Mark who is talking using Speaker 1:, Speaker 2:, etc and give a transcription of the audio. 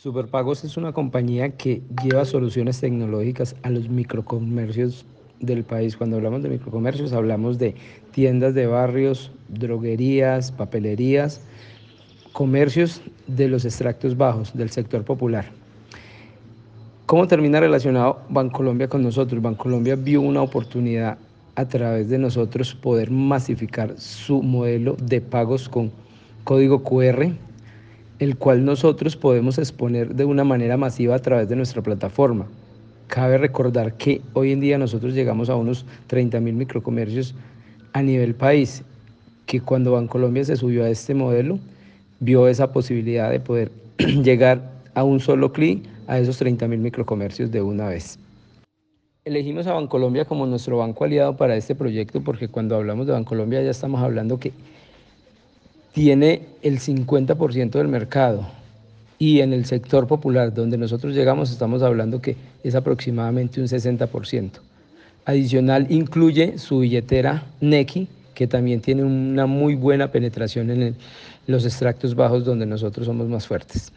Speaker 1: Superpagos es una compañía que lleva soluciones tecnológicas a los microcomercios del país. Cuando hablamos de microcomercios hablamos de tiendas de barrios, droguerías, papelerías, comercios de los extractos bajos del sector popular. ¿Cómo termina relacionado Bancolombia con nosotros? Bancolombia vio una oportunidad a través de nosotros poder masificar su modelo de pagos con código QR el cual nosotros podemos exponer de una manera masiva a través de nuestra plataforma. Cabe recordar que hoy en día nosotros llegamos a unos 30 mil microcomercios a nivel país, que cuando Bancolombia se subió a este modelo, vio esa posibilidad de poder llegar a un solo clic a esos 30 mil microcomercios de una vez. Elegimos a Bancolombia como nuestro banco aliado para este proyecto porque cuando hablamos de Bancolombia ya estamos hablando que tiene el 50% del mercado y en el sector popular donde nosotros llegamos estamos hablando que es aproximadamente un 60%. Adicional incluye su billetera Neki, que también tiene una muy buena penetración en los extractos bajos donde nosotros somos más fuertes.